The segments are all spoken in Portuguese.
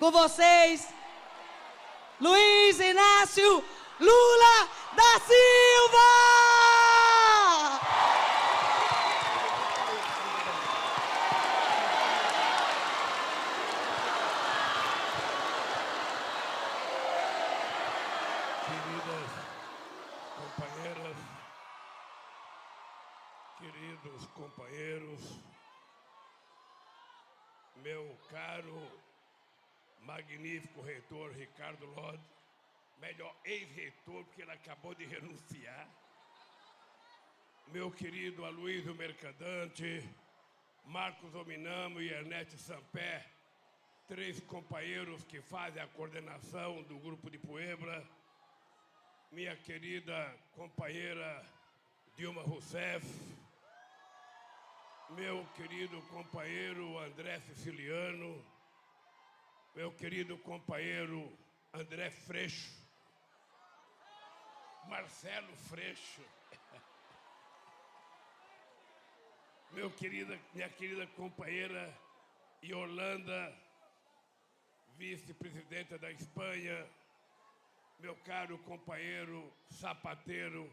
com vocês, Luiz Inácio Lula da Silva! Queridas companheiras, queridos companheiros, meu caro, magnífico reitor Ricardo Lodi, melhor ex-reitor, porque ele acabou de renunciar, meu querido Aloysio Mercadante, Marcos Ominamo e Ernest Sampé, três companheiros que fazem a coordenação do Grupo de Puebla, minha querida companheira Dilma Rousseff, meu querido companheiro André Siciliano, meu querido companheiro André Freixo, Marcelo Freixo, meu querida, minha querida companheira Yolanda, vice-presidenta da Espanha, meu caro companheiro Sapateiro,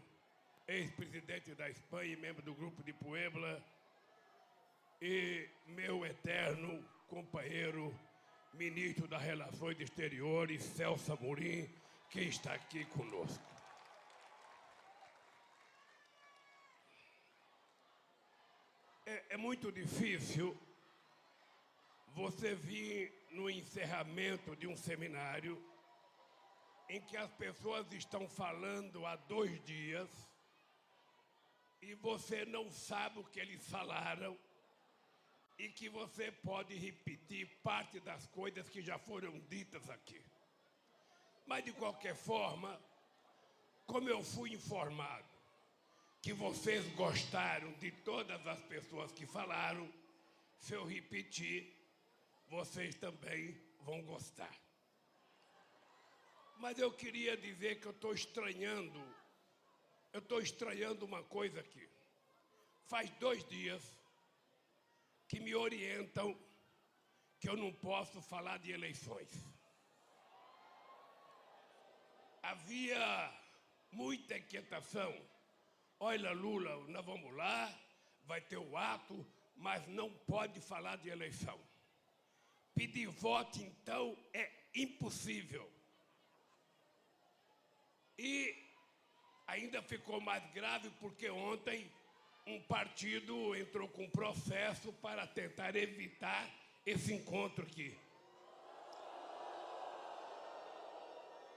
ex-presidente da Espanha e membro do Grupo de Puebla, e meu eterno companheiro, ministro das Relações Exteriores, Celso Amorim, que está aqui conosco. É, é muito difícil você vir no encerramento de um seminário em que as pessoas estão falando há dois dias e você não sabe o que eles falaram e que você pode repetir parte das coisas que já foram ditas aqui. Mas, de qualquer forma, como eu fui informado que vocês gostaram de todas as pessoas que falaram, se eu repetir, vocês também vão gostar. Mas eu queria dizer que eu estou estranhando, eu estou estranhando uma coisa aqui. Faz dois dias que me orientam que eu não posso falar de eleições. Havia muita inquietação. Olha, Lula, nós vamos lá, vai ter o ato, mas não pode falar de eleição. Pedir voto, então, é impossível. E ainda ficou mais grave porque ontem um partido entrou com um processo para tentar evitar esse encontro aqui.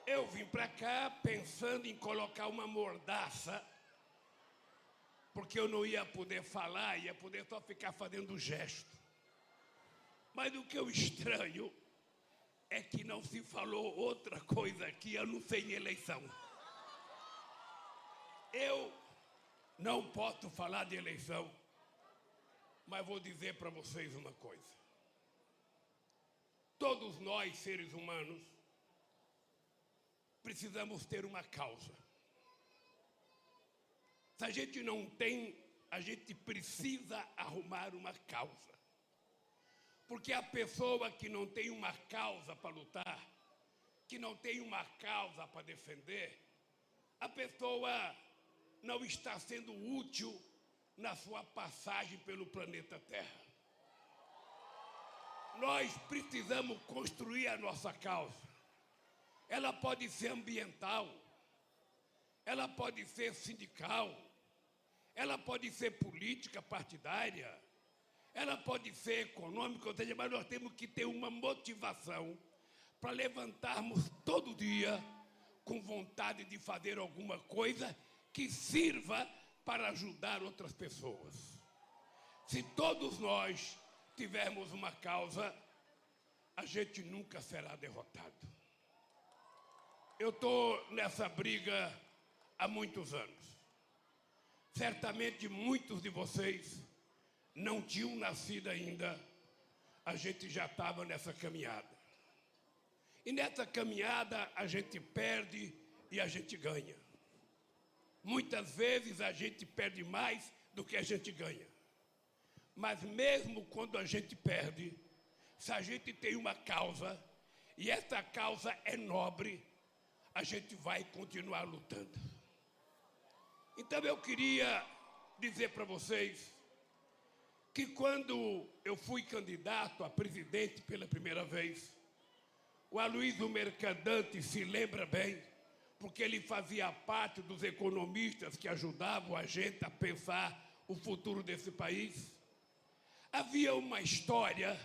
Eu vim para cá pensando em colocar uma mordaça, porque eu não ia poder falar, ia poder só ficar fazendo gesto. Mas o que eu estranho é que não se falou outra coisa aqui, a não ser em eleição. Eu não posso falar de eleição, mas vou dizer para vocês uma coisa. Todos nós, seres humanos, precisamos ter uma causa. Se a gente não tem, a gente precisa arrumar uma causa. Porque a pessoa que não tem uma causa para lutar, que não tem uma causa para defender, a pessoa não está sendo útil na sua passagem pelo planeta Terra. Nós precisamos construir a nossa causa. Ela pode ser ambiental, ela pode ser sindical, ela pode ser política partidária, ela pode ser econômica, ou seja, mas nós temos que ter uma motivação para levantarmos todo dia com vontade de fazer alguma coisa que sirva para ajudar outras pessoas. Se todos nós tivermos uma causa, a gente nunca será derrotado. Eu estou nessa briga há muitos anos. Certamente muitos de vocês não tinham nascido ainda, a gente já estava nessa caminhada. E nessa caminhada a gente perde e a gente ganha. Muitas vezes a gente perde mais do que a gente ganha. Mas mesmo quando a gente perde, se a gente tem uma causa, e essa causa é nobre, a gente vai continuar lutando. Então eu queria dizer para vocês que quando eu fui candidato a presidente pela primeira vez, o Aloysio Mercadante se lembra bem, porque ele fazia parte dos economistas que ajudavam a gente a pensar o futuro desse país. Havia uma história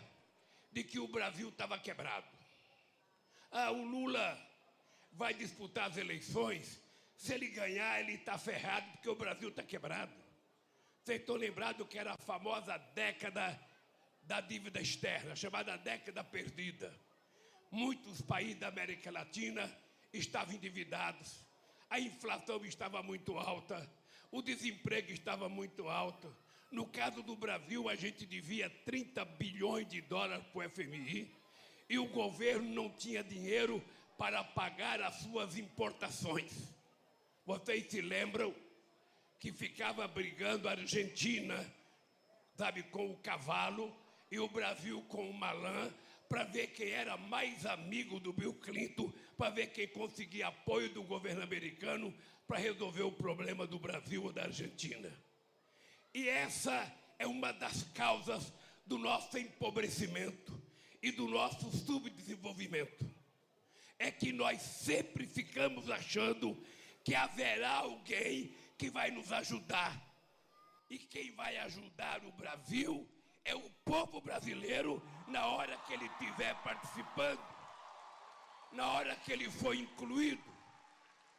de que o Brasil estava quebrado. Ah, o Lula vai disputar as eleições, se ele ganhar, ele está ferrado, porque o Brasil está quebrado. Vocês estão lembrados que era a famosa década da dívida externa, chamada década perdida. Muitos países da América Latina estavam endividados, a inflação estava muito alta, o desemprego estava muito alto. No caso do Brasil, a gente devia 30 bilhões de dólares para o FMI e o governo não tinha dinheiro para pagar as suas importações. Vocês se lembram que ficava brigando a Argentina, sabe, com o cavalo e o Brasil com o malã, para ver quem era mais amigo do Bill Clinton, para ver quem conseguia apoio do governo americano para resolver o problema do Brasil ou da Argentina. E essa é uma das causas do nosso empobrecimento e do nosso subdesenvolvimento. É que nós sempre ficamos achando que haverá alguém que vai nos ajudar. E quem vai ajudar o Brasil é o povo brasileiro na hora que ele estiver participando, na hora que ele for incluído,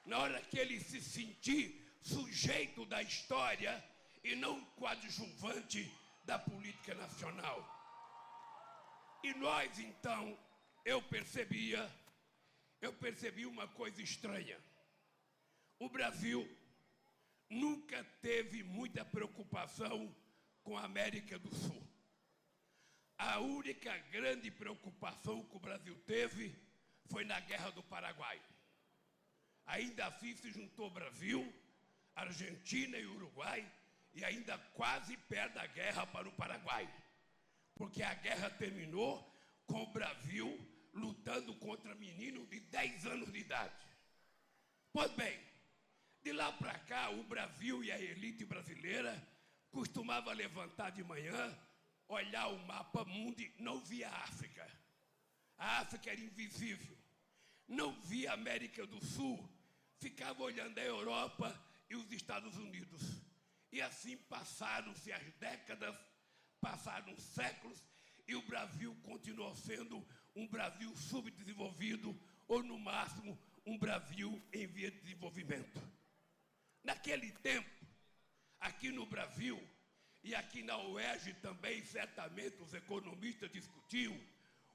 na hora que ele se sentir sujeito da história e não coadjuvante da política nacional. E nós então, eu percebia, eu percebi uma coisa estranha. O Brasil nunca teve muita preocupação com a América do Sul. A única grande preocupação que o Brasil teve foi na Guerra do Paraguai. Ainda assim se juntou Brasil, Argentina e Uruguai, e ainda quase perde a guerra para o Paraguai. Porque a guerra terminou com o Brasil lutando contra menino de 10 anos de idade. Pois bem, de lá para cá, o Brasil e a elite brasileira costumava levantar de manhã, olhar o mapa mundo e não via a África. A África era invisível. Não via a América do Sul, ficava olhando a Europa e os Estados Unidos. E assim passaram-se as décadas, passaram séculos, e o Brasil continuou sendo um Brasil subdesenvolvido, ou no máximo, um Brasil em via de desenvolvimento. Naquele tempo, aqui no Brasil e aqui na UERJ também, certamente os economistas discutiam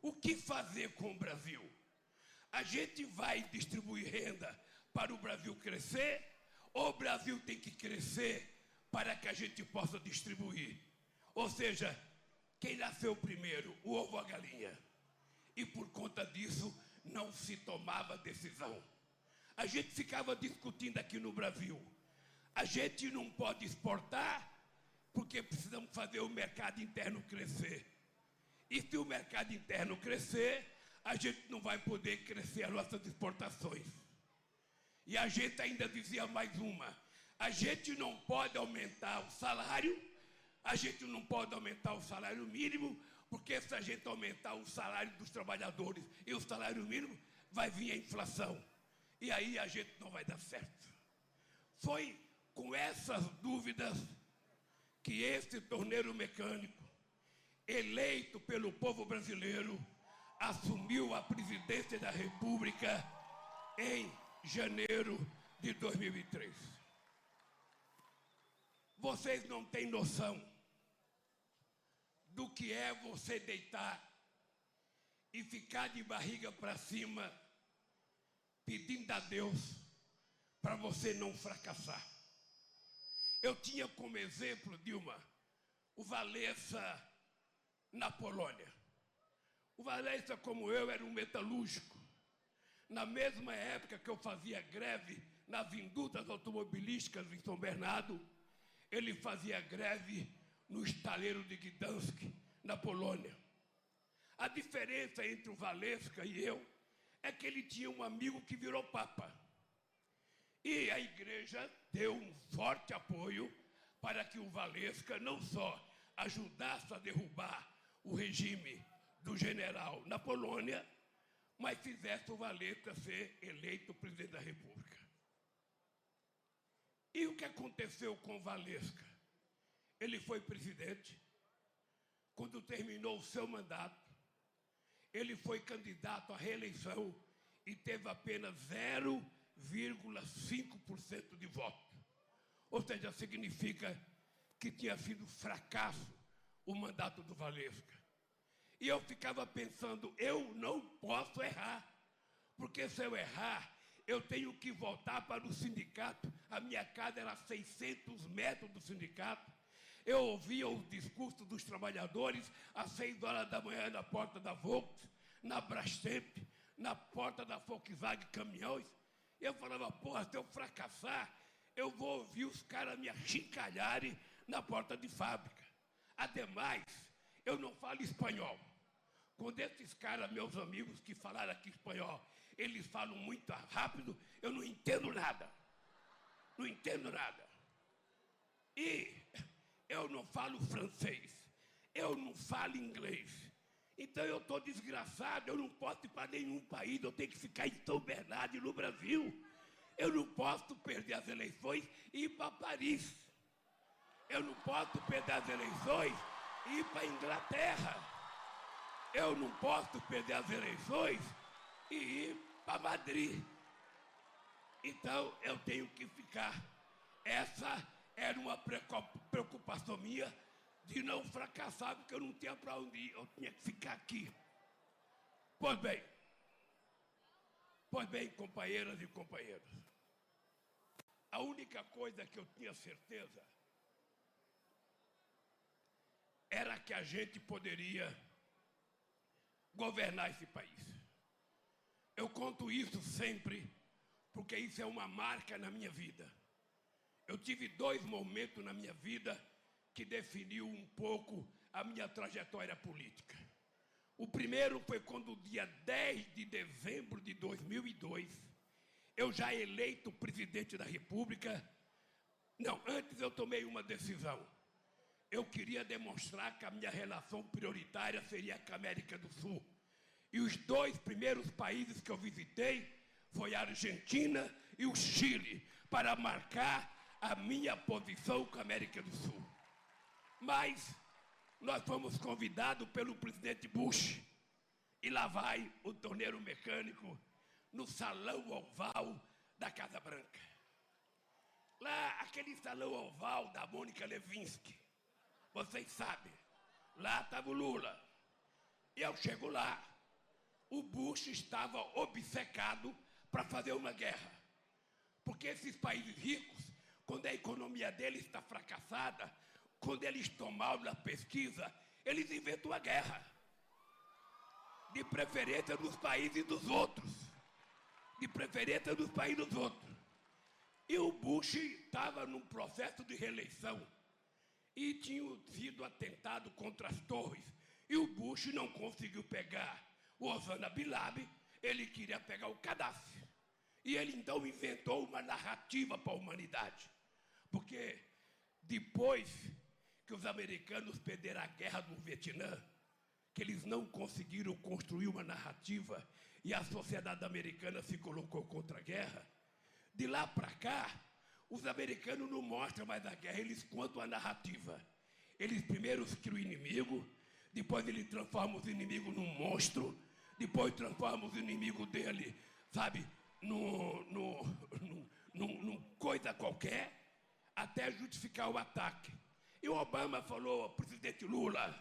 o que fazer com o Brasil. A gente vai distribuir renda para o Brasil crescer ou o Brasil tem que crescer para que a gente possa distribuir? Ou seja, quem nasceu primeiro, o ovo ou a galinha? E por conta disso não se tomava decisão. A gente ficava discutindo aqui no Brasil a gente não pode exportar porque precisamos fazer o mercado interno crescer. E se o mercado interno crescer, a gente não vai poder crescer as nossas exportações. E a gente ainda dizia mais uma: a gente não pode aumentar o salário, a gente não pode aumentar o salário mínimo, porque se a gente aumentar o salário dos trabalhadores e o salário mínimo, vai vir a inflação. E aí a gente não vai dar certo. Foi com essas dúvidas que este torneiro mecânico, eleito pelo povo brasileiro, assumiu a presidência da República em janeiro de 2003. Vocês não têm noção do que é você deitar e ficar de barriga para cima pedindo a Deus para você não fracassar. Eu tinha como exemplo, Dilma, o Valessa na Polônia. O Valessa, como eu, era um metalúrgico. Na mesma época que eu fazia greve nas indústrias automobilísticas em São Bernardo, ele fazia greve no estaleiro de Gdansk, na Polônia. A diferença entre o Valesca e eu é que ele tinha um amigo que virou papa. E a igreja deu um forte apoio para que o Valesca não só ajudasse a derrubar o regime do general na Polônia, mas fizesse o Valesca ser eleito presidente da República. E o que aconteceu com o Valesca? Ele foi presidente. Quando terminou o seu mandato, ele foi candidato à reeleição e teve apenas 0,5% de voto. Ou seja, significa que tinha sido fracasso o mandato do Valesca. E eu ficava pensando, eu não posso errar, porque se eu errar, eu tenho que voltar para o sindicato. A minha casa era 600 metros do sindicato. Eu ouvia os discursos dos trabalhadores às seis horas da manhã na porta da Volks, na Brastemp, na porta da Volkswagen Caminhões. Eu falava, porra, se eu fracassar, eu vou ouvir os caras me achincalharem na porta de fábrica. Ademais, eu não falo espanhol. Quando esses caras, meus amigos que falaram aqui espanhol, eles falam muito rápido, eu não entendo nada. Não entendo nada. E eu não falo francês, eu não falo inglês. Então eu estou desgraçado, eu não posso ir para nenhum país, eu tenho que ficar em São Bernardo, no Brasil. Eu não posso perder as eleições e ir para Paris. Eu não posso perder as eleições e ir para Inglaterra. Eu não posso perder as eleições e ir para Madrid. Então eu tenho que ficar. Essa era uma preocupação minha de não fracassar, porque eu não tinha para onde ir, eu tinha que ficar aqui. Pois bem, pois bem, companheiras e companheiros, a única coisa que eu tinha certeza era que a gente poderia governar esse país. Eu conto isso sempre, porque isso é uma marca na minha vida. Eu tive dois momentos na minha vida que definiu um pouco a minha trajetória política. O primeiro foi quando, dia 10 de dezembro de 2002, eu já eleito presidente da República. Não, antes eu tomei uma decisão. Eu queria demonstrar que a minha relação prioritária seria com a América do Sul. E os dois primeiros países que eu visitei foi a Argentina e o Chile, para marcar a minha posição com a América do Sul. Mas nós fomos convidados pelo presidente Bush. E lá vai o torneiro mecânico no salão oval da Casa Branca. Lá, aquele salão oval da Mônica Levinsky. Vocês sabem. Lá estava o Lula. Eu chego lá. O Bush estava obcecado para fazer uma guerra. Porque esses países ricos, quando a economia deles está fracassada, quando eles tomaram na pesquisa, eles inventam a guerra. De preferência dos países dos outros. De preferência dos países dos outros. E o Bush estava num processo de reeleição. E tinha sido atentado contra as torres. E o Bush não conseguiu pegar o Osama Bin Laden, ele queria pegar o Gaddafi. E ele então inventou uma narrativa para a humanidade. Porque depois que os americanos perderam a guerra do Vietnã, que eles não conseguiram construir uma narrativa e a sociedade americana se colocou contra a guerra, de lá para cá, os americanos não mostram mais a guerra, eles contam a narrativa. Eles primeiro criam o inimigo, depois eles transformam os inimigos num monstro, depois transformam os inimigos dele, sabe, num, num, num, num, num coisa qualquer, até justificar o ataque. E o Obama falou, presidente Lula,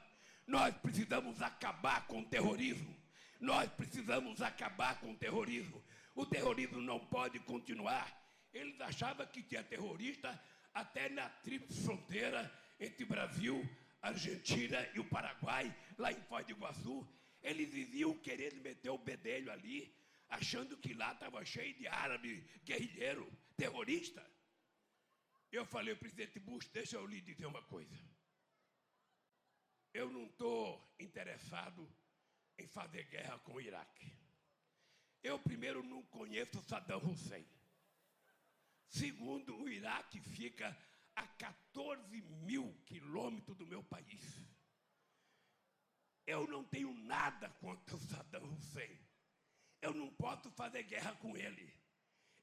nós precisamos acabar com o terrorismo. Nós precisamos acabar com o terrorismo. O terrorismo não pode continuar. Eles achavam que tinha terrorista até na tríplice fronteira entre Brasil, Argentina e o Paraguai, lá em Foz do Iguaçu. Eles viviam querendo meter o bedelho ali, achando que lá estava cheio de árabe, guerrilheiro, terrorista. Eu falei, presidente Bush, deixa eu lhe dizer uma coisa. Eu não estou interessado em fazer guerra com o Iraque. Eu, primeiro, não conheço Saddam Hussein. Segundo, o Iraque fica a 14 mil quilômetros do meu país. Eu não tenho nada contra o Saddam Hussein. Eu não posso fazer guerra com ele.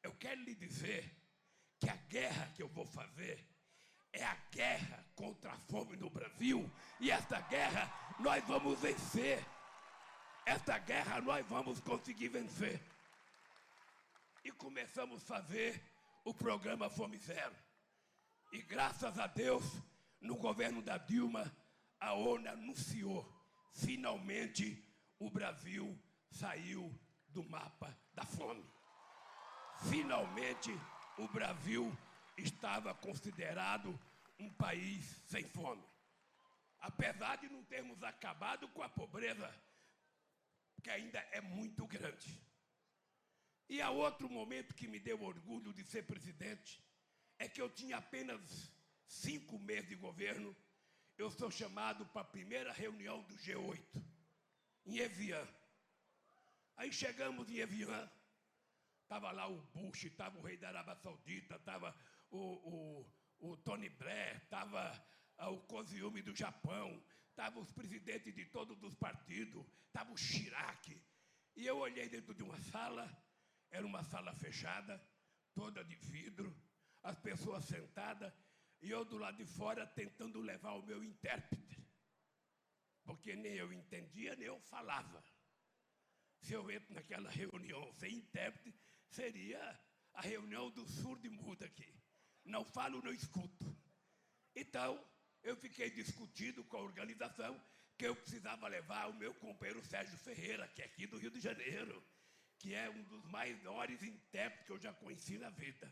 Eu quero lhe dizer que a guerra que eu vou fazer é a guerra contra a fome no Brasil. E essa guerra nós vamos vencer. Essa guerra nós vamos conseguir vencer. E começamos a fazer o programa Fome Zero. E graças a Deus, no governo da Dilma, a ONU anunciou finalmente o Brasil saiu do mapa da fome. Finalmente o Brasil estava considerado um país sem fome. Apesar de não termos acabado com a pobreza, que ainda é muito grande. E há outro momento que me deu orgulho de ser presidente, é que eu tinha apenas cinco meses de governo, eu sou chamado para a primeira reunião do G8, em Evian. Aí chegamos em Evian, estava lá o Bush, estava o rei da Arábia Saudita, estava o, o, o Tony Blair, estava ah, o Koziumi do Japão, estavam os presidentes de todos os partidos, estava o Chirac. E eu olhei dentro de uma sala, era uma sala fechada, toda de vidro, as pessoas sentadas, e eu do lado de fora tentando levar o meu intérprete. Porque nem eu entendia, nem eu falava. Se eu entro naquela reunião sem intérprete, seria a reunião do surdo e mudo aqui. Não falo, não escuto. Então, eu fiquei discutindo com a organização que eu precisava levar o meu companheiro Sérgio Ferreira, que é aqui do Rio de Janeiro, que é um dos maiores intérpretes que eu já conheci na vida.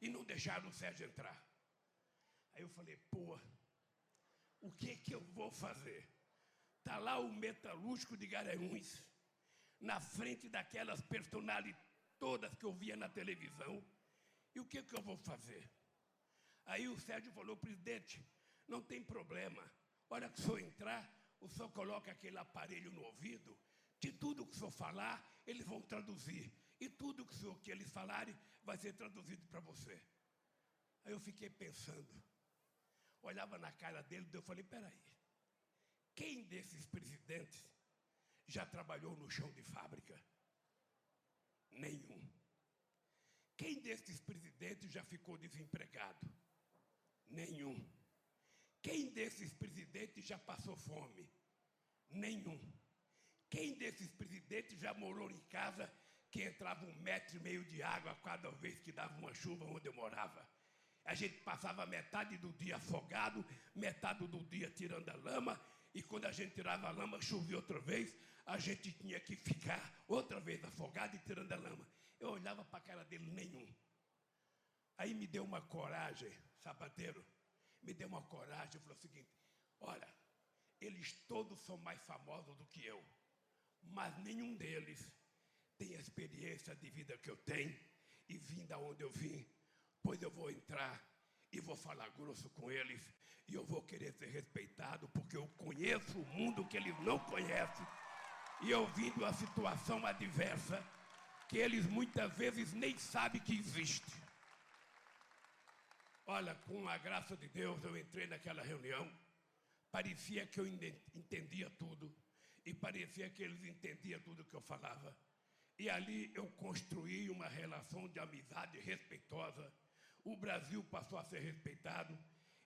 E não deixaram o Sérgio entrar. Aí eu falei, pô, o que que eu vou fazer? Está lá o metalúrgico de Garanhuns, na frente daquelas personalidades todas que eu via na televisão. E o que que eu vou fazer? Aí o Sérgio falou, presidente, não tem problema. Hora que o senhor entrar, o senhor coloca aquele aparelho no ouvido, que tudo que o senhor falar, eles vão traduzir. E tudo que, o senhor, que eles falarem vai ser traduzido para você. Aí eu fiquei pensando, olhava na cara dele e eu falei, peraí, quem desses presidentes já trabalhou no chão de fábrica? Nenhum. Quem desses presidentes já ficou desempregado? Nenhum. Quem desses presidentes já passou fome? Nenhum. Quem desses presidentes já morou em casa que entrava um metro e meio de água cada vez que dava uma chuva onde eu morava? A gente passava metade do dia afogado, metade do dia tirando a lama, e quando a gente tirava a lama, chovia outra vez, a gente tinha que ficar outra vez afogado e tirando a lama. Eu olhava para a cara dele, nenhum. Aí me deu uma coragem, sapateiro, me deu uma coragem, falou o seguinte: olha, eles todos são mais famosos do que eu, mas nenhum deles tem a experiência de vida que eu tenho e vim da onde eu vim. Pois eu vou entrar e vou falar grosso com eles. E eu vou querer ser respeitado porque eu conheço o mundo que eles não conhecem. E eu vim de uma situação adversa que eles muitas vezes nem sabem que existe. Olha, com a graça de Deus, eu entrei naquela reunião, parecia que eu entendia tudo e parecia que eles entendiam tudo que eu falava. E ali eu construí uma relação de amizade respeitosa o Brasil passou a ser respeitado,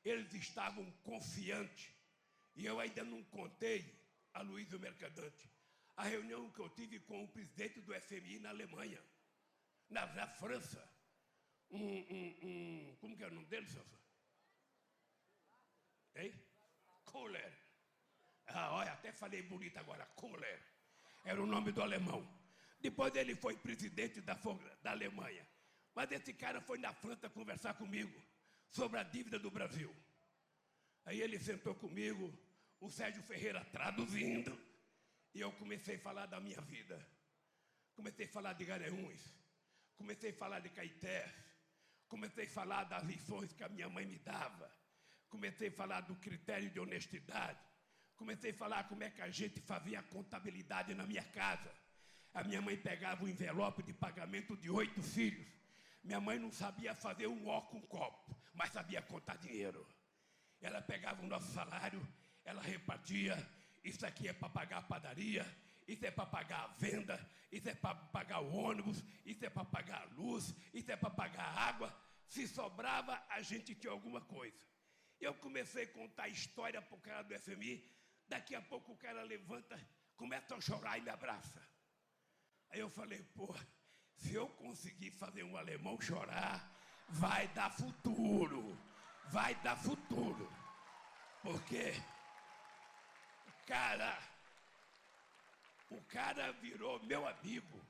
eles estavam confiantes. E eu ainda não contei a Luísa Mercadante a reunião que eu tive com o presidente do FMI na Alemanha, na, na França. Um, um, um, como que é o nome dele, Celso? Hein? Kohler. Ah, olha, até falei bonito agora, Kohler. Era o nome do alemão. Depois ele foi presidente da, da Alemanha. Mas esse cara foi na França conversar comigo sobre a dívida do Brasil. Aí ele sentou comigo, o Sérgio Ferreira traduzindo, e eu comecei a falar da minha vida. Comecei a falar de Garanhuns, comecei a falar de Caetés, comecei a falar das lições que a minha mãe me dava, comecei a falar do critério de honestidade, comecei a falar como é que a gente fazia contabilidade na minha casa. A minha mãe pegava o envelope de pagamento de oito filhos. Minha mãe não sabia fazer um ó com um copo, mas sabia contar dinheiro. Ela pegava o nosso salário, ela repartia. Isso aqui é para pagar a padaria, isso é para pagar a venda, isso é para pagar o ônibus, isso é para pagar a luz, isso é para pagar a água. Se sobrava, a gente tinha alguma coisa. Eu comecei a contar história para o cara do FMI. Daqui a pouco o cara levanta, começa a chorar e me abraça. Aí eu falei, pô, se eu conseguir fazer um alemão chorar, vai dar futuro. Vai dar futuro. Porque, cara, o cara virou meu amigo.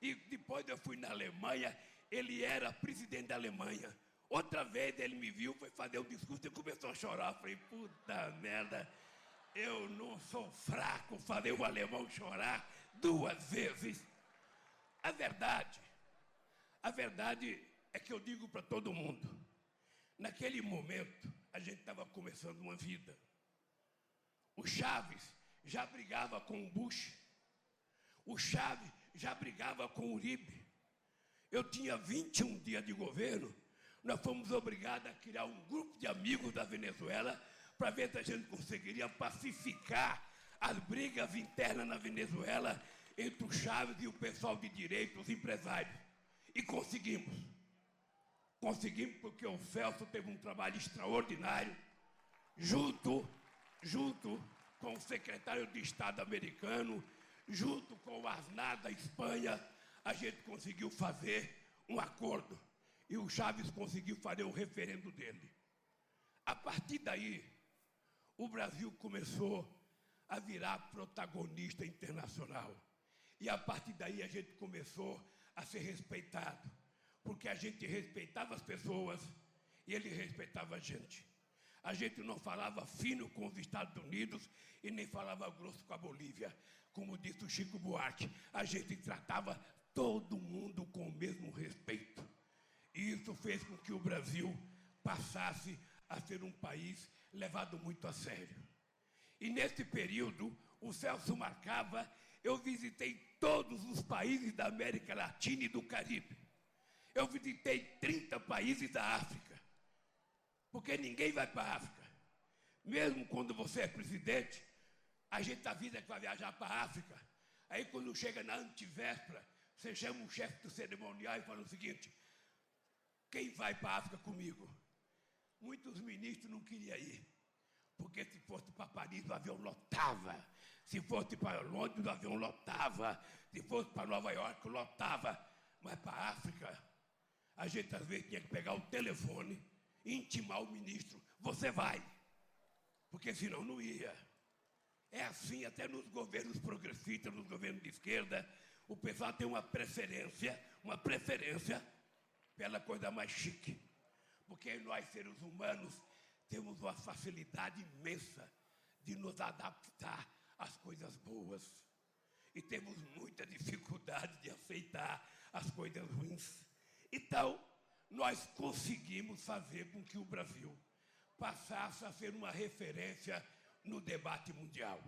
E depois eu fui na Alemanha, ele era presidente da Alemanha. Outra vez ele me viu, foi fazer o um discurso e começou a chorar. Eu falei, puta merda, eu não sou fraco fazer o alemão chorar duas vezes. A verdade, a verdade é que eu digo para todo mundo, naquele momento a gente estava começando uma vida. O Chaves já brigava com o Bush. O Chaves já brigava com o Uribe. Eu tinha 21 dias de governo, nós fomos obrigados a criar um grupo de amigos da Venezuela para ver se a gente conseguiria pacificar as brigas internas na Venezuela entre o Chaves e o pessoal de direito, os empresários. E conseguimos. Conseguimos porque o Celso teve um trabalho extraordinário, junto, junto com o secretário de Estado americano, junto com o Aznar da Espanha, a gente conseguiu fazer um acordo. E o Chaves conseguiu fazer o referendo dele. A partir daí, o Brasil começou a virar protagonista internacional. E a partir daí a gente começou a ser respeitado, porque a gente respeitava as pessoas e ele respeitava a gente. A gente não falava fino com os Estados Unidos e nem falava grosso com a Bolívia. Como disse o Chico Buarque, a gente tratava todo mundo com o mesmo respeito. E isso fez com que o Brasil passasse a ser um país levado muito a sério. E nesse período, o Celso marcava, eu visitei todos os países da América Latina e do Caribe. Eu visitei 30 países da África. Porque ninguém vai para a África. Mesmo quando você é presidente, a gente avisa que vai viajar para a África. Aí quando chega na antivéspera, você chama o chefe do cerimonial e fala o seguinte: quem vai para a África comigo? Muitos ministros não queriam ir. Porque se fosse para Paris, o avião lotava. Se fosse para Londres, o avião lotava. Se fosse para Nova York, lotava. Mas para a África, a gente às vezes tinha que pegar o telefone e intimar o ministro: você vai. Porque senão não ia. É assim até nos governos progressistas, nos governos de esquerda, o pessoal tem uma preferência, uma preferência pela coisa mais chique. Porque nós, seres humanos, temos uma facilidade imensa de nos adaptar às coisas boas. E temos muita dificuldade de aceitar as coisas ruins. Então, nós conseguimos fazer com que o Brasil passasse a ser uma referência no debate mundial.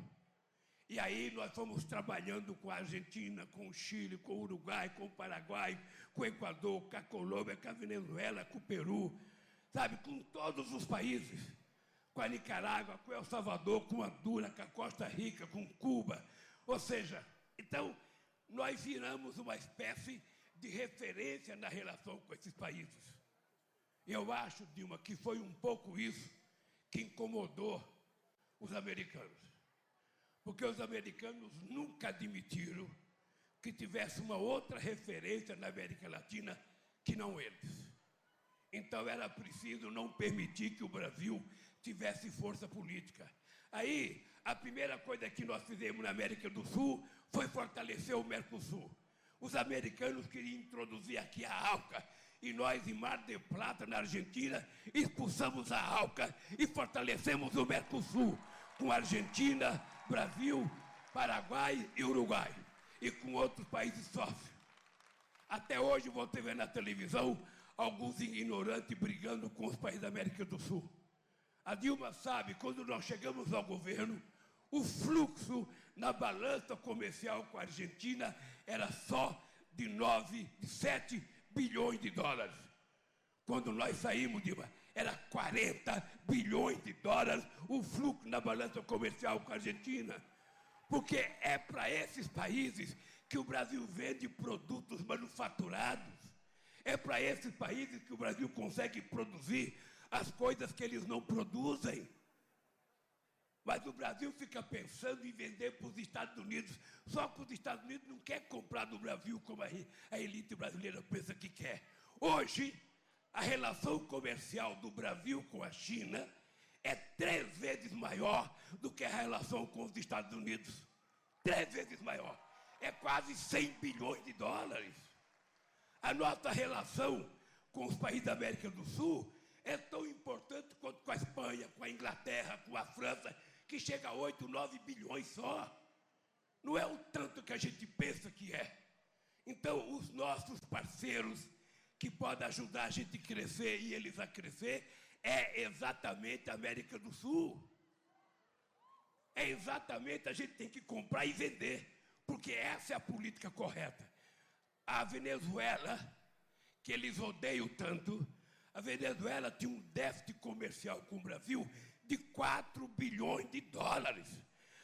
E aí nós fomos trabalhando com a Argentina, com o Chile, com o Uruguai, com o Paraguai, com o Equador, com a Colômbia, com a Venezuela, com o Peru, sabe, com todos os países, com a Nicarágua, com El Salvador, com Honduras, com a Costa Rica, com Cuba. Ou seja, então nós viramos uma espécie de referência na relação com esses países. Eu acho, Dilma, que foi um pouco isso que incomodou os americanos. Porque os americanos nunca admitiram que tivesse uma outra referência na América Latina que não eles. Então era preciso não permitir que o Brasil tivesse força política. Aí, a primeira coisa que nós fizemos na América do Sul foi fortalecer o Mercosul. Os americanos queriam introduzir aqui a ALCA e nós, em Mar del Plata, na Argentina, expulsamos a ALCA e fortalecemos o Mercosul com Argentina, Brasil, Paraguai e Uruguai e com outros países sócios. Até hoje você vê na televisão alguns ignorantes brigando com os países da América do Sul. A Dilma sabe, quando nós chegamos ao governo, o fluxo na balança comercial com a Argentina era só de 9, de 7 bilhões de dólares. Quando nós saímos de era 40 bilhões de dólares o fluxo na balança comercial com a Argentina. Porque é para esses países que o Brasil vende produtos manufaturados. É para esses países que o Brasil consegue produzir as coisas que eles não produzem. Mas o Brasil fica pensando em vender para os Estados Unidos, só que os Estados Unidos não quer comprar do Brasil como a elite brasileira pensa que quer. Hoje, a relação comercial do Brasil com a China é três vezes maior do que a relação com os Estados Unidos. Três vezes maior. É quase 100 bilhões de dólares. A nossa relação com os países da América do Sul é tão importante quanto com a Espanha, com a Inglaterra, com a França, que chega a 8, 9 bilhões só. Não é o tanto que a gente pensa que é. Então, os nossos parceiros que podem ajudar a gente a crescer e eles a crescer é exatamente a América do Sul. É exatamente a gente tem que comprar e vender, porque essa é a política correta. A Venezuela, que eles odeiam tanto, a Venezuela tinha um déficit comercial com o Brasil de 4 bilhões de dólares.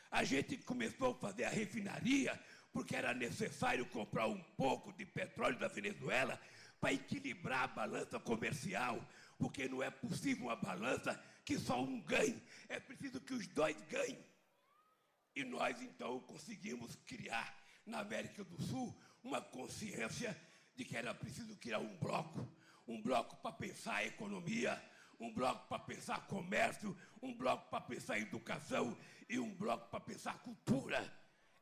A gente começou a fazer a refinaria porque era necessário comprar um pouco de petróleo da Venezuela para equilibrar a balança comercial, porque não é possível uma balança que só um ganhe, é preciso que os dois ganhem. E nós então conseguimos criar na América do Sul uma consciência de que era preciso criar um bloco, um bloco para pensar a economia, um bloco para pensar comércio, um bloco para pensar educação e um bloco para pensar cultura.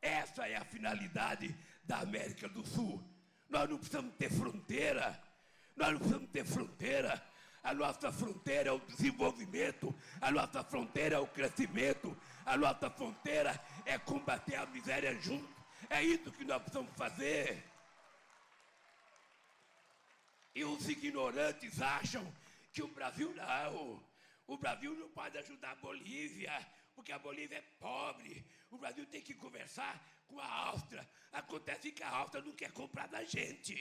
Essa é a finalidade da América do Sul. Nós não precisamos ter fronteira. Nós não precisamos ter fronteira. A nossa fronteira é o desenvolvimento, a nossa fronteira é o crescimento, a nossa fronteira é combater a miséria junto. É isso que nós precisamos fazer. E os ignorantes acham que o Brasil não. O Brasil não pode ajudar a Bolívia, porque a Bolívia é pobre. O Brasil tem que conversar com a Áustria. Acontece que a Áustria não quer comprar da gente.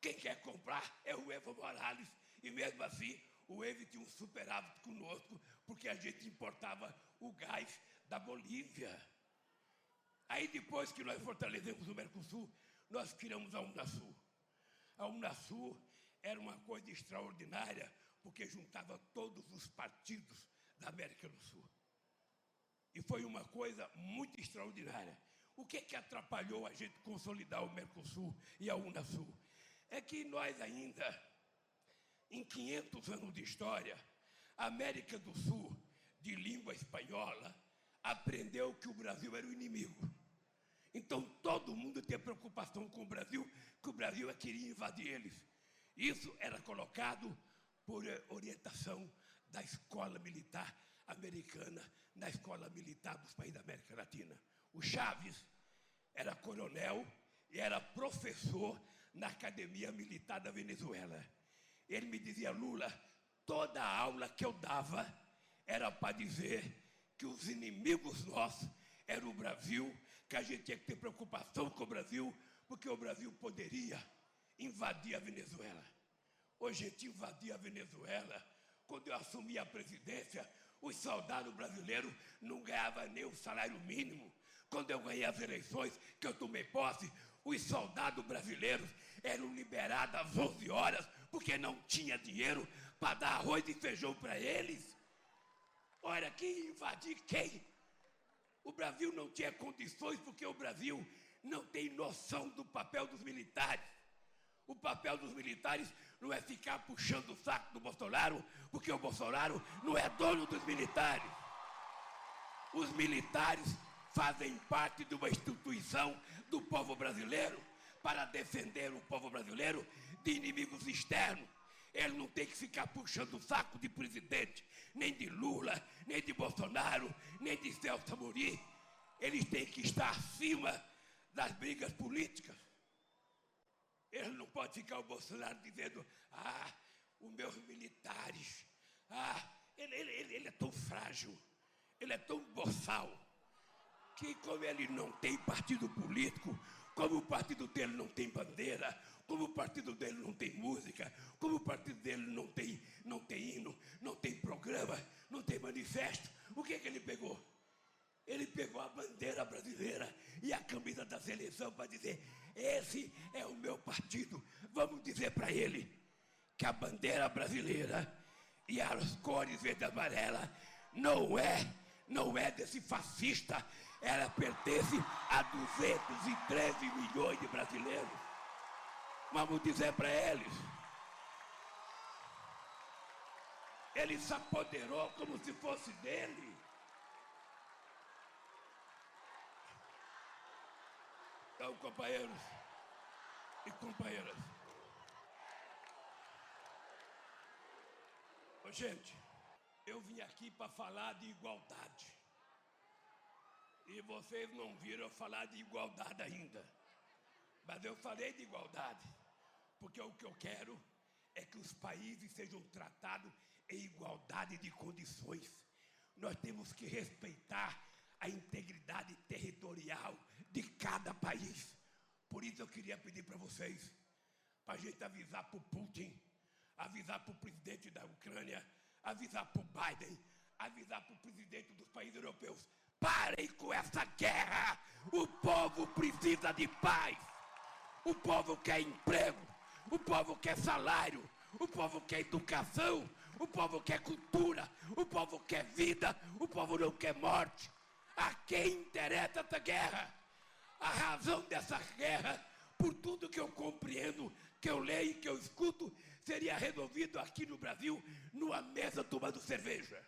Quem quer comprar é o Evo Morales. E mesmo assim, o Evo tinha um superávit conosco, porque a gente importava o gás da Bolívia. Aí depois que nós fortalecemos o Mercosul, nós criamos a Unasul. A Unasul era uma coisa extraordinária, porque juntava todos os partidos da América do Sul. E foi uma coisa muito extraordinária. O que, que atrapalhou a gente consolidar o Mercosul e a Unasul? É que nós ainda, em 500 anos de história, a América do Sul, de língua espanhola, aprendeu que o Brasil era o inimigo. Então todo mundo tinha preocupação com o Brasil, que o Brasil é queria invadir eles. Isso era colocado por orientação da escola militar americana, na escola militar dos países da América Latina. O Chaves era coronel e era professor na Academia Militar da Venezuela. Ele me dizia, Lula, toda aula que eu dava era para dizer que os inimigos nossos eram o Brasil, que a gente tinha que ter preocupação com o Brasil, porque o Brasil poderia invadir a Venezuela. Hoje a gente invadir a Venezuela. Quando eu assumi a presidência, os soldados brasileiros não ganhavam nem o salário mínimo. Quando eu ganhei as eleições, que eu tomei posse, os soldados brasileiros eram liberados às 11 horas, porque não tinha dinheiro para dar arroz e feijão para eles. Olha, quem invadir quem? O Brasil não tinha condições, porque o Brasil não tem noção do papel dos militares. O papel dos militares não é ficar puxando o saco do Bolsonaro, porque o Bolsonaro não é dono dos militares. Os militares fazem parte de uma instituição do povo brasileiro para defender o povo brasileiro de inimigos externos. Ele não tem que ficar puxando o saco de presidente, nem de Lula, nem de Bolsonaro, nem de Celso Amorim. Eles têm que estar acima das brigas políticas. Ele não pode ficar o Bolsonaro dizendo, ah, os meus militares, ah, ele, ele, ele é tão frágil, ele é tão boçal que como ele não tem partido político, como o partido dele não tem bandeira, como o partido dele não tem música, como o partido dele não tem, não tem hino, não tem programa, não tem manifesto, o que, que ele pegou? Ele pegou a bandeira brasileira e a camisa da seleção para dizer: esse é o meu partido. Vamos dizer para ele que a bandeira brasileira e as cores verde e amarela não é, não é desse fascista, ela pertence a 213 milhões de brasileiros. Vamos dizer para eles. Ele se apoderou como se fosse dele. Então, companheiros e companheiras. Gente, eu vim aqui para falar de igualdade. E vocês não viram eu falar de igualdade ainda. Mas eu falei de igualdade, porque o que eu quero é que os países sejam tratados em igualdade de condições. Nós temos que respeitar a integridade territorial de cada país. Por isso eu queria pedir para vocês, para a gente avisar para o Putin, avisar para o presidente da Ucrânia, avisar para o Biden, avisar para o presidente dos países europeus. Parem com essa guerra! O povo precisa de paz! O povo quer emprego! O povo quer salário! O povo quer educação! O povo quer cultura! O povo quer vida! O povo não quer morte! A quem interessa essa guerra? A razão dessa guerra, por tudo que eu compreendo, que eu leio que eu escuto, seria resolvido aqui no Brasil, numa mesa tomando cerveja.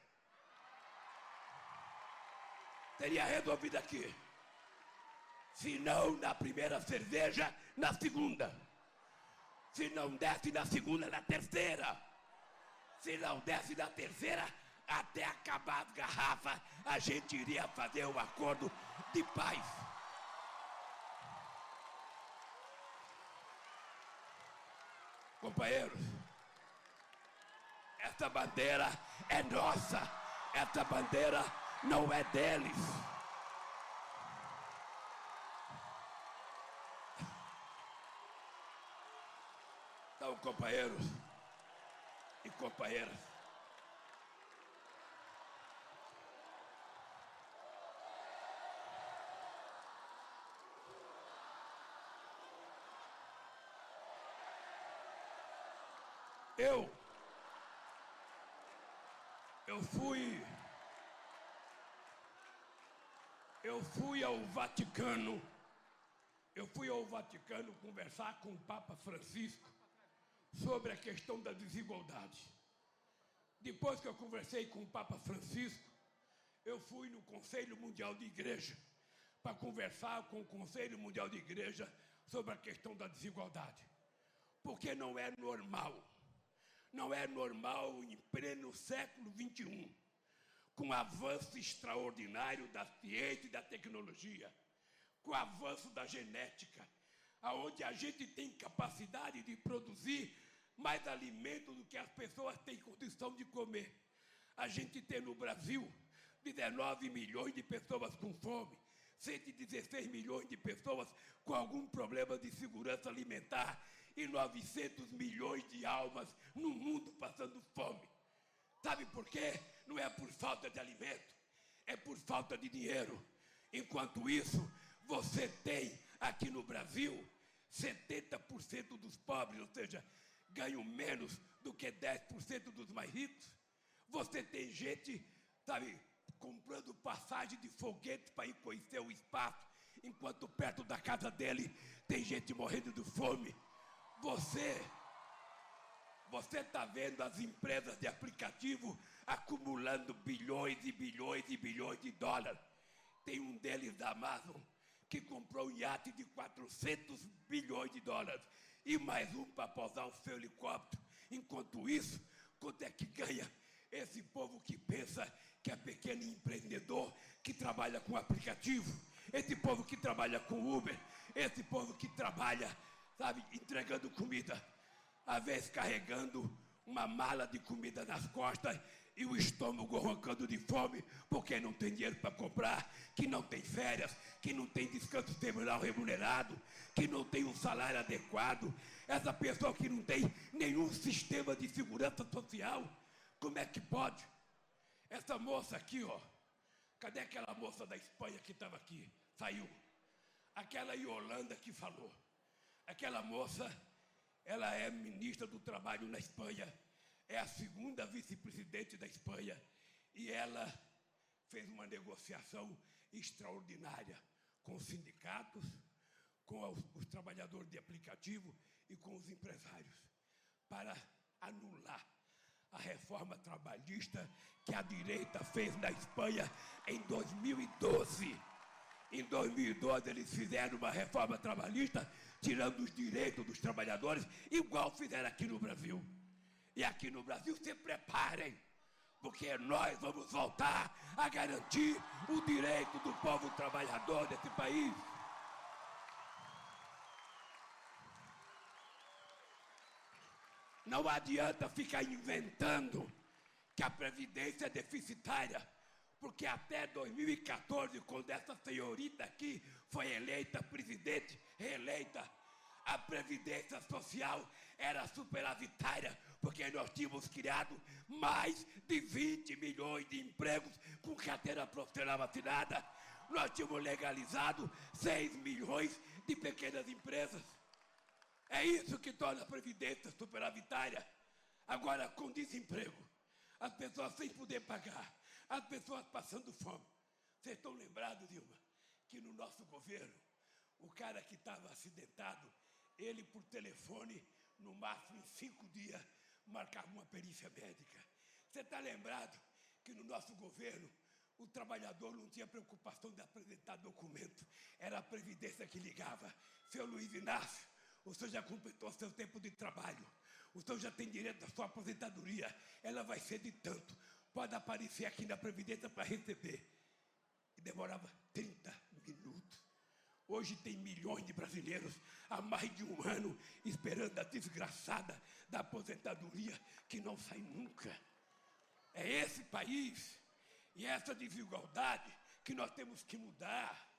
Seria resolvido aqui. Se não na primeira cerveja, na segunda. Se não desce na segunda, na terceira. Se não desce na terceira, até acabar as garrafas, a gente iria fazer um acordo de paz. Companheiros, essa bandeira é nossa, essa bandeira não é deles. Então, companheiros e companheiras, Eu. Eu fui. Eu fui ao Vaticano. Eu fui ao Vaticano conversar com o Papa Francisco sobre a questão da desigualdade. Depois que eu conversei com o Papa Francisco, eu fui no Conselho Mundial de Igreja para conversar com o Conselho Mundial de Igreja sobre a questão da desigualdade. Porque não é normal não é normal em pleno século XXI, com o avanço extraordinário da ciência e da tecnologia, com o avanço da genética, aonde a gente tem capacidade de produzir mais alimento do que as pessoas têm condição de comer. A gente tem no Brasil 19 milhões de pessoas com fome, 116 milhões de pessoas com algum problema de segurança alimentar e 900 milhões de almas no mundo passando fome. Sabe por quê? Não é por falta de alimento, é por falta de dinheiro. Enquanto isso, você tem aqui no Brasil 70% dos pobres, ou seja, ganham menos do que 10% dos mais ricos. Você tem gente, sabe, comprando passagem de foguete para ir conhecer o espaço, enquanto perto da casa dele tem gente morrendo de fome. Você, você está vendo as empresas de aplicativo acumulando bilhões e bilhões e bilhões de dólares. Tem um deles da Amazon que comprou um iate de 400 bilhões de dólares e mais um para pousar o seu helicóptero. Enquanto isso, quanto é que ganha esse povo que pensa que é pequeno empreendedor, que trabalha com aplicativo, esse povo que trabalha com Uber, esse povo que trabalha sabe, entregando comida, às vezes carregando uma mala de comida nas costas e o estômago roncando de fome porque não tem dinheiro para comprar, que não tem férias, que não tem descanso semanal remunerado, que não tem um salário adequado, essa pessoa que não tem nenhum sistema de segurança social, como é que pode? Essa moça aqui, ó, cadê aquela moça da Espanha que estava aqui? Saiu. Aquela Yolanda que falou. Aquela moça, ela é ministra do Trabalho na Espanha é a segunda vice-presidente da Espanha e ela fez uma negociação extraordinária com os sindicatos, com os, os trabalhadores de aplicativo e com os empresários para anular a reforma trabalhista que a direita fez na Espanha em 2012. Em 2012 eles fizeram uma reforma trabalhista tirando os direitos dos trabalhadores, igual fizeram aqui no Brasil. E aqui no Brasil se preparem, porque nós vamos voltar a garantir o direito do povo trabalhador desse país. Não adianta ficar inventando que a Previdência é deficitária, porque até 2014, quando essa senhorita aqui foi eleita presidente, reeleita, a Previdência Social era superavitária, porque nós tínhamos criado mais de 20 milhões de empregos com carteira profissional assinada. Nós tínhamos legalizado 6 milhões de pequenas empresas. É isso que torna a Previdência superavitária. Agora, com desemprego, as pessoas sem poder pagar, as pessoas passando fome. Vocês estão lembrados, Dilma, que no nosso governo, o cara que estava acidentado, ele por telefone, no máximo em cinco dias, marcava uma perícia médica. Você está lembrado que no nosso governo o trabalhador não tinha preocupação de apresentar documento, era a Previdência que ligava. Seu Luiz Inácio, o senhor já completou seu tempo de trabalho, o senhor já tem direito à sua aposentadoria, ela vai ser de tanto. Pode aparecer aqui na Previdência para receber. E demorava 30 minutos. Hoje tem milhões de brasileiros há mais de um ano esperando a desgraçada da aposentadoria que não sai nunca. É esse país e essa desigualdade que nós temos que mudar.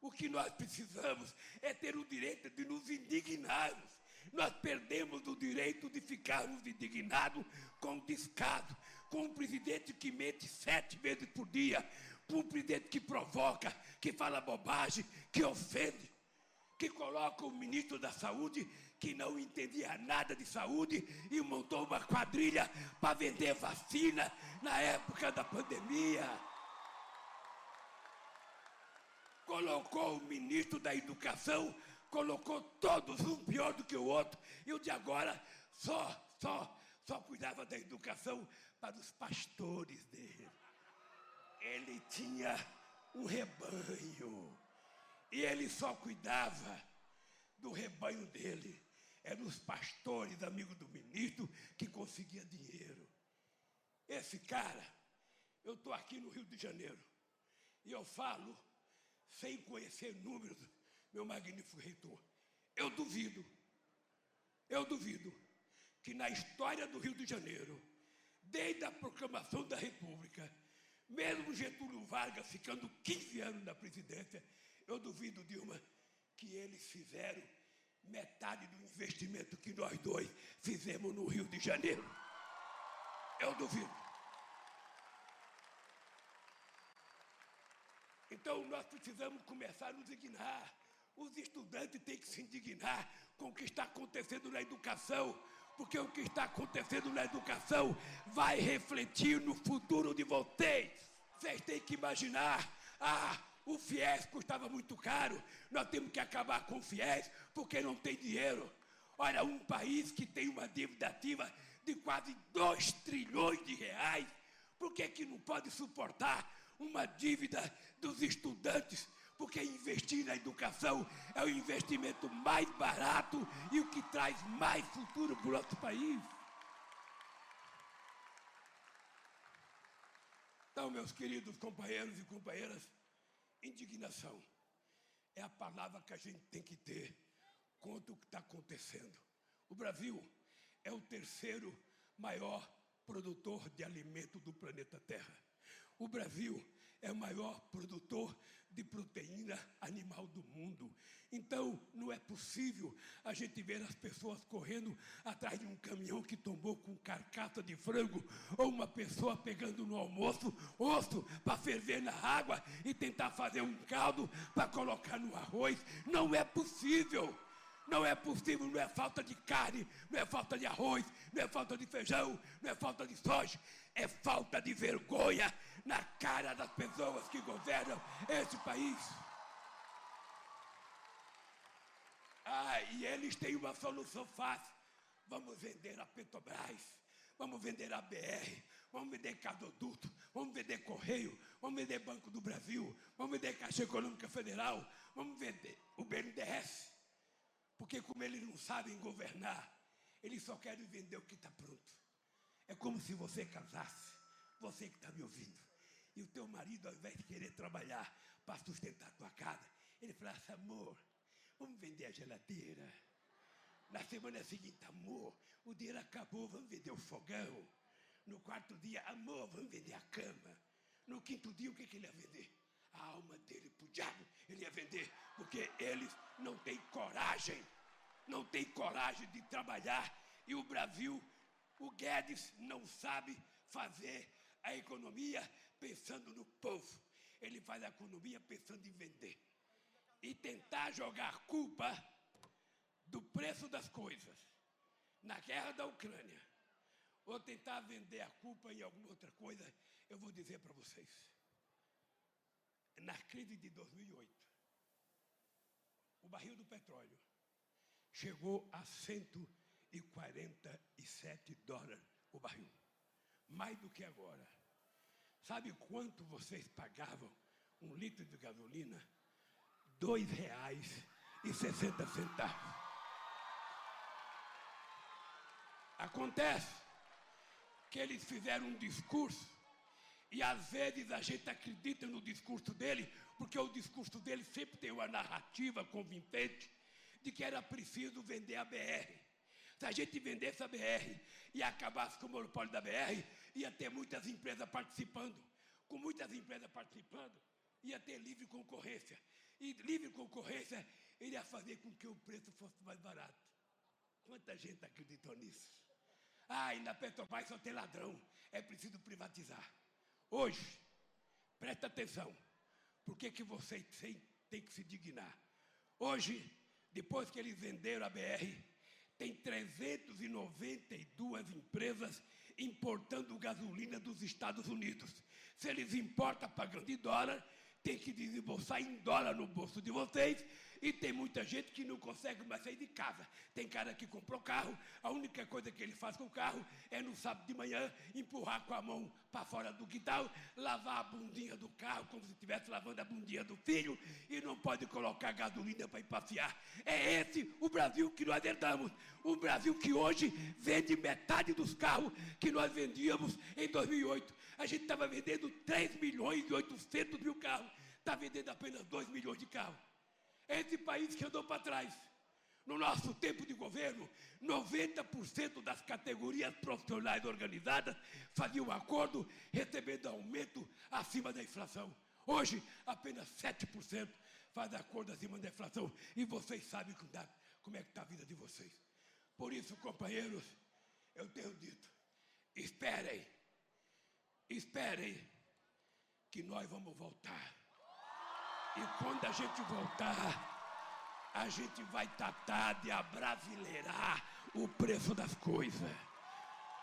O que nós precisamos é ter o direito de nos indignarmos. Nós perdemos o direito de ficarmos indignados com descaso, com um presidente que mente sete vezes por dia, presidente que provoca, que fala bobagem, que ofende, que coloca o ministro da Saúde, que não entendia nada de saúde, e montou uma quadrilha para vender vacina na época da pandemia. Colocou o ministro da Educação, colocou todos um pior do que o outro, e o de agora só, só, só cuidava da educação para os pastores dele ele tinha um rebanho. E ele só cuidava do rebanho dele. Eram os pastores, amigos do ministro, que conseguia dinheiro. Esse cara, eu estou aqui no Rio de Janeiro. E eu falo, sem conhecer números, meu magnífico reitor. Eu duvido, eu duvido, que na história do Rio de Janeiro, desde a proclamação da República, mesmo Getúlio Vargas ficando 15 anos na presidência, eu duvido, Dilma, que eles fizeram metade do investimento que nós dois fizemos no Rio de Janeiro. Eu duvido. Então nós precisamos começar a nos indignar. Os estudantes têm que se indignar com o que está acontecendo na educação, porque o que está acontecendo na educação vai refletir no futuro de vocês. Vocês têm que imaginar, ah, o FIES custava muito caro, nós temos que acabar com o FIES porque não tem dinheiro. Olha, um país que tem uma dívida ativa de quase 2 trilhões de reais, por que, que não pode suportar uma dívida dos estudantes porque investir na educação é o investimento mais barato e o que traz mais futuro para o nosso país. Então, meus queridos companheiros e companheiras, indignação é a palavra que a gente tem que ter contra o que está acontecendo. O Brasil é o terceiro maior produtor de alimento do planeta Terra. O Brasil é o maior produtor de proteína animal do mundo. Então, não é possível a gente ver as pessoas correndo atrás de um caminhão que tombou com carcaça de frango, ou uma pessoa pegando no almoço osso para ferver na água e tentar fazer um caldo para colocar no arroz. Não é possível. Não é possível, não é falta de carne, não é falta de arroz, não é falta de feijão, não é falta de soja, é falta de vergonha na cara das pessoas que governam esse país. Ah, e eles têm uma solução fácil. Vamos vender a Petrobras, vamos vender a BR, vamos vender gasoduto, vamos vender Correio, vamos vender Banco do Brasil, vamos vender Caixa Econômica Federal, vamos vender o BNDES. Porque como eles não sabem governar, eles só querem vender o que está pronto. É como se você casasse, você que está me ouvindo, e o teu marido, ao invés de querer trabalhar para sustentar a tua casa, ele falasse, amor, vamos vender a geladeira. Na semana seguinte, amor, o dinheiro acabou, vamos vender o fogão. No quarto dia, amor, vamos vender a cama. No quinto dia, o que, que ele ia vender? a alma dele para o diabo, ele ia vender, porque eles não têm coragem, não têm coragem de trabalhar. E o Brasil, o Guedes não sabe fazer a economia pensando no povo, ele faz a economia pensando em vender. E tentar jogar culpa do preço das coisas na guerra da Ucrânia, ou tentar vender a culpa em alguma outra coisa, eu vou dizer para vocês na crise de 2008, o barril do petróleo chegou a 147 dólares o barril. Mais do que agora. Sabe quanto vocês pagavam um litro de gasolina? Dois reais e sessenta centavos. Acontece que eles fizeram um discurso e às vezes a gente acredita no discurso dele, porque o discurso dele sempre tem uma narrativa convincente de que era preciso vender a BR. Se a gente vendesse a BR e acabasse com o monopólio da BR, ia ter muitas empresas participando. Com muitas empresas participando, ia ter livre concorrência. E livre concorrência iria fazer com que o preço fosse mais barato. Quanta gente acreditou nisso? Ah, na Petrobras só tem ladrão. É preciso privatizar. Hoje, presta atenção, por que, que você tem que se dignar? Hoje, depois que eles venderam a BR, tem 392 empresas importando gasolina dos Estados Unidos. Se eles importam pagando em dólar, tem que desembolsar em dólar no bolso de vocês e tem muita gente que não consegue mais sair de casa. Tem cara que comprou carro, a única coisa que ele faz com o carro é no sábado de manhã empurrar com a mão para fora do quintal, lavar a bundinha do carro como se estivesse lavando a bundinha do filho e não pode colocar gasolina para ir passear. É esse o Brasil que nós herdamos. O Brasil que hoje vende metade dos carros que nós vendíamos em 2008. A gente estava vendendo 3 milhões e 800 mil carros está vendendo apenas 2 milhões de carros. Esse país que andou para trás. No nosso tempo de governo, 90% das categorias profissionais organizadas faziam acordo recebendo aumento acima da inflação. Hoje, apenas 7% faz acordo acima da inflação. E vocês sabem como é que está a vida de vocês. Por isso, companheiros, eu tenho dito: esperem, esperem, que nós vamos voltar. E quando a gente voltar, a gente vai tratar de abrasileirar o preço das coisas.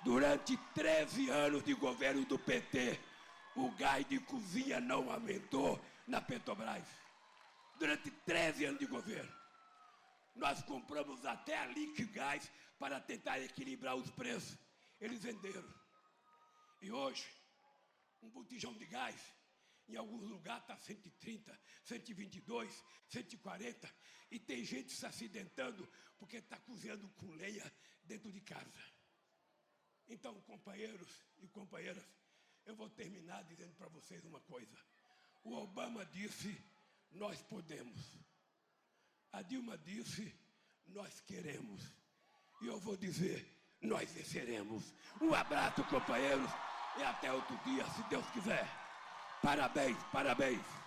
Durante 13 anos de governo do PT, o gás de cozinha não aumentou na Petrobras. Durante 13 anos de governo. Nós compramos até a Liquigás para tentar equilibrar os preços. Eles venderam. E hoje, um botijão de gás em alguns lugares está 130, 122, 140. E tem gente se acidentando porque está cozinhando com lenha dentro de casa. Então, companheiros e companheiras, eu vou terminar dizendo para vocês uma coisa. O Obama disse: Nós podemos. A Dilma disse: Nós queremos. E eu vou dizer: nós venceremos. Um abraço, companheiros, e até outro dia, se Deus quiser. Parabéns, parabéns.